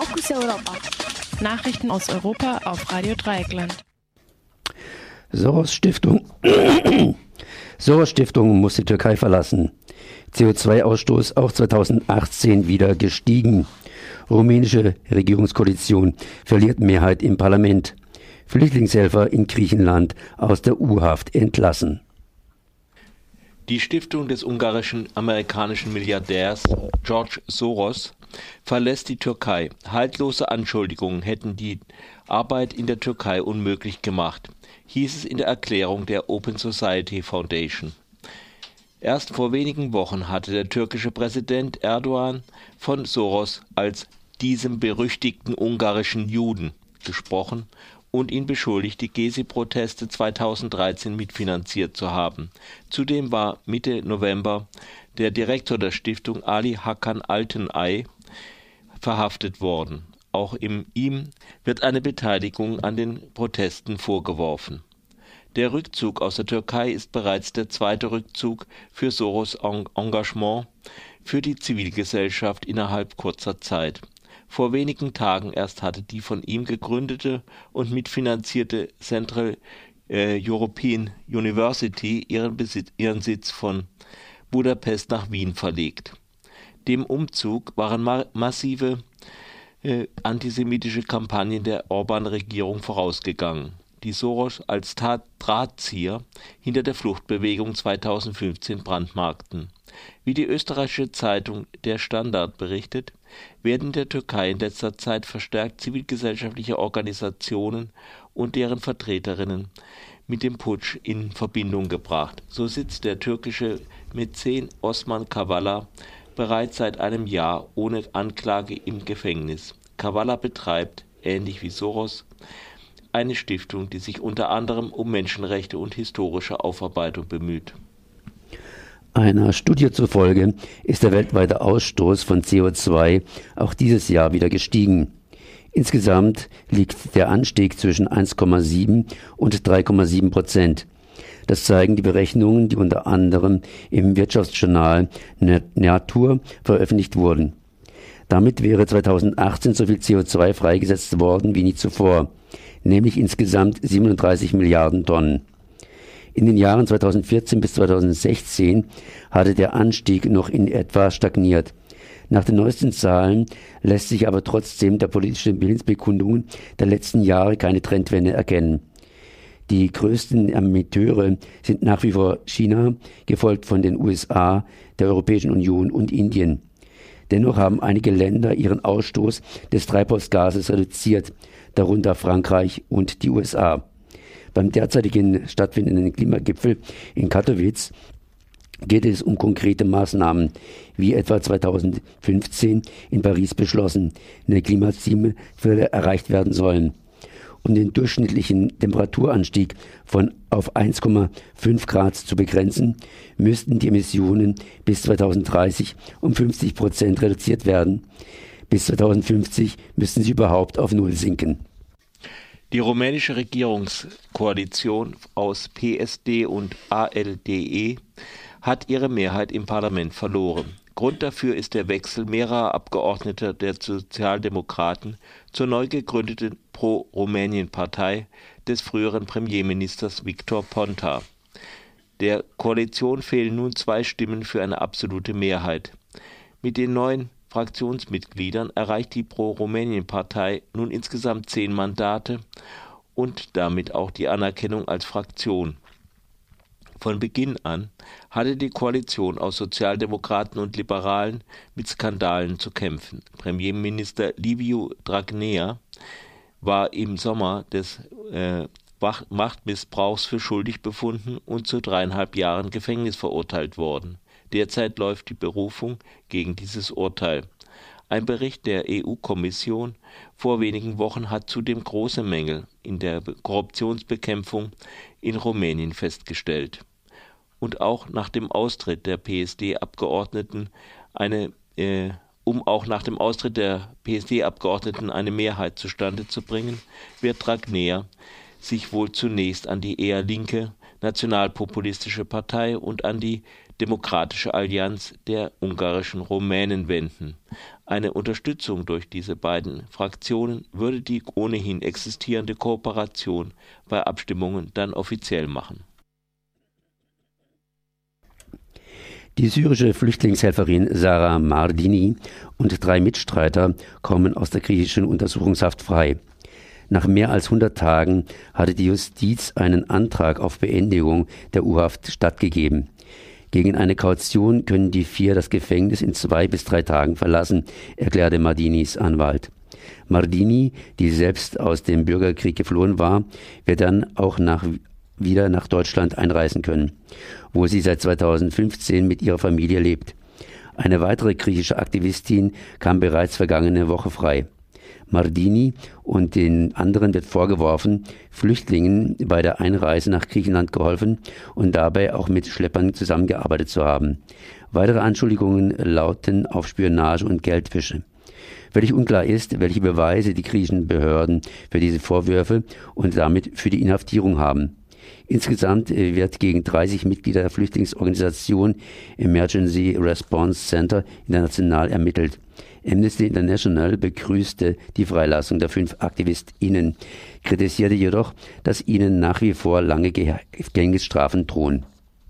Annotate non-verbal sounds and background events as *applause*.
Fokus Europa. Nachrichten aus Europa auf Radio Dreieckland. Soros Stiftung. *coughs* Soros Stiftung muss die Türkei verlassen. CO2-Ausstoß auch 2018 wieder gestiegen. Rumänische Regierungskoalition verliert Mehrheit im Parlament. Flüchtlingshelfer in Griechenland aus der U-Haft entlassen. Die Stiftung des ungarischen amerikanischen Milliardärs George Soros verlässt die Türkei. Haltlose Anschuldigungen hätten die Arbeit in der Türkei unmöglich gemacht, hieß es in der Erklärung der Open Society Foundation. Erst vor wenigen Wochen hatte der türkische Präsident Erdogan von Soros als diesem berüchtigten ungarischen Juden gesprochen und ihn beschuldigt, die Gezi-Proteste 2013 mitfinanziert zu haben. Zudem war Mitte November der Direktor der Stiftung Ali Hakan Altenay verhaftet worden. Auch ihm wird eine Beteiligung an den Protesten vorgeworfen. Der Rückzug aus der Türkei ist bereits der zweite Rückzug für Soros Engagement für die Zivilgesellschaft innerhalb kurzer Zeit. Vor wenigen Tagen erst hatte die von ihm gegründete und mitfinanzierte Central äh, European University ihren, Besitz, ihren Sitz von Budapest nach Wien verlegt. Dem Umzug waren ma massive äh, antisemitische Kampagnen der Orban-Regierung vorausgegangen, die Soros als Drahtzieher hinter der Fluchtbewegung 2015 brandmarkten. Wie die österreichische Zeitung Der Standard berichtet, werden in der Türkei in letzter Zeit verstärkt zivilgesellschaftliche Organisationen und deren Vertreterinnen mit dem Putsch in Verbindung gebracht. So sitzt der türkische Mäzen Osman Kavala bereits seit einem Jahr ohne Anklage im Gefängnis. Kavala betreibt, ähnlich wie Soros, eine Stiftung, die sich unter anderem um Menschenrechte und historische Aufarbeitung bemüht. Einer Studie zufolge ist der weltweite Ausstoß von CO2 auch dieses Jahr wieder gestiegen. Insgesamt liegt der Anstieg zwischen 1,7 und 3,7 Prozent. Das zeigen die Berechnungen, die unter anderem im Wirtschaftsjournal Natur veröffentlicht wurden. Damit wäre 2018 so viel CO2 freigesetzt worden wie nie zuvor, nämlich insgesamt 37 Milliarden Tonnen. In den Jahren 2014 bis 2016 hatte der Anstieg noch in etwa stagniert. Nach den neuesten Zahlen lässt sich aber trotzdem der politischen Willensbekundungen der letzten Jahre keine Trendwende erkennen. Die größten Emitteure sind nach wie vor China, gefolgt von den USA, der Europäischen Union und Indien. Dennoch haben einige Länder ihren Ausstoß des Treibhausgases reduziert, darunter Frankreich und die USA. Beim derzeitigen stattfindenden Klimagipfel in Katowice geht es um konkrete Maßnahmen, wie etwa 2015 in Paris beschlossen, eine Klimaziele erreicht werden sollen. Um den durchschnittlichen Temperaturanstieg von auf 1,5 Grad zu begrenzen, müssten die Emissionen bis 2030 um 50 Prozent reduziert werden. Bis 2050 müssten sie überhaupt auf Null sinken. Die rumänische Regierungskoalition aus PSD und ALDE hat ihre Mehrheit im Parlament verloren. Grund dafür ist der Wechsel mehrerer Abgeordneter der Sozialdemokraten zur neu gegründeten Pro-Rumänien-Partei des früheren Premierministers Victor Ponta. Der Koalition fehlen nun zwei Stimmen für eine absolute Mehrheit. Mit den neuen Fraktionsmitgliedern erreicht die Pro-Rumänien-Partei nun insgesamt zehn Mandate und damit auch die Anerkennung als Fraktion. Von Beginn an hatte die Koalition aus Sozialdemokraten und Liberalen mit Skandalen zu kämpfen. Premierminister Liviu Dragnea war im Sommer des äh, Machtmissbrauchs für schuldig befunden und zu dreieinhalb Jahren Gefängnis verurteilt worden. Derzeit läuft die Berufung gegen dieses Urteil. Ein Bericht der EU-Kommission vor wenigen Wochen hat zudem große Mängel in der Korruptionsbekämpfung in Rumänien festgestellt. Und auch nach dem Austritt der PSD-Abgeordneten eine äh, um auch nach dem Austritt der PSD-Abgeordneten eine Mehrheit zustande zu bringen, wird Dragnea sich wohl zunächst an die eher linke nationalpopulistische Partei und an die Demokratische Allianz der ungarischen Rumänen wenden. Eine Unterstützung durch diese beiden Fraktionen würde die ohnehin existierende Kooperation bei Abstimmungen dann offiziell machen. Die syrische Flüchtlingshelferin Sarah Mardini und drei Mitstreiter kommen aus der griechischen Untersuchungshaft frei. Nach mehr als 100 Tagen hatte die Justiz einen Antrag auf Beendigung der U-Haft stattgegeben. Gegen eine Kaution können die vier das Gefängnis in zwei bis drei Tagen verlassen, erklärte Mardinis Anwalt. Mardini, die selbst aus dem Bürgerkrieg geflohen war, wird dann auch nach, wieder nach Deutschland einreisen können, wo sie seit 2015 mit ihrer Familie lebt. Eine weitere griechische Aktivistin kam bereits vergangene Woche frei. Mardini und den anderen wird vorgeworfen, Flüchtlingen bei der Einreise nach Griechenland geholfen und dabei auch mit Schleppern zusammengearbeitet zu haben. Weitere Anschuldigungen lauten auf Spionage und Geldwäsche. Völlig unklar ist, welche Beweise die griechischen Behörden für diese Vorwürfe und damit für die Inhaftierung haben. Insgesamt wird gegen 30 Mitglieder der Flüchtlingsorganisation Emergency Response Center international ermittelt. Amnesty International begrüßte die Freilassung der fünf AktivistInnen, kritisierte jedoch, dass ihnen nach wie vor lange Gefängnisstrafen drohen.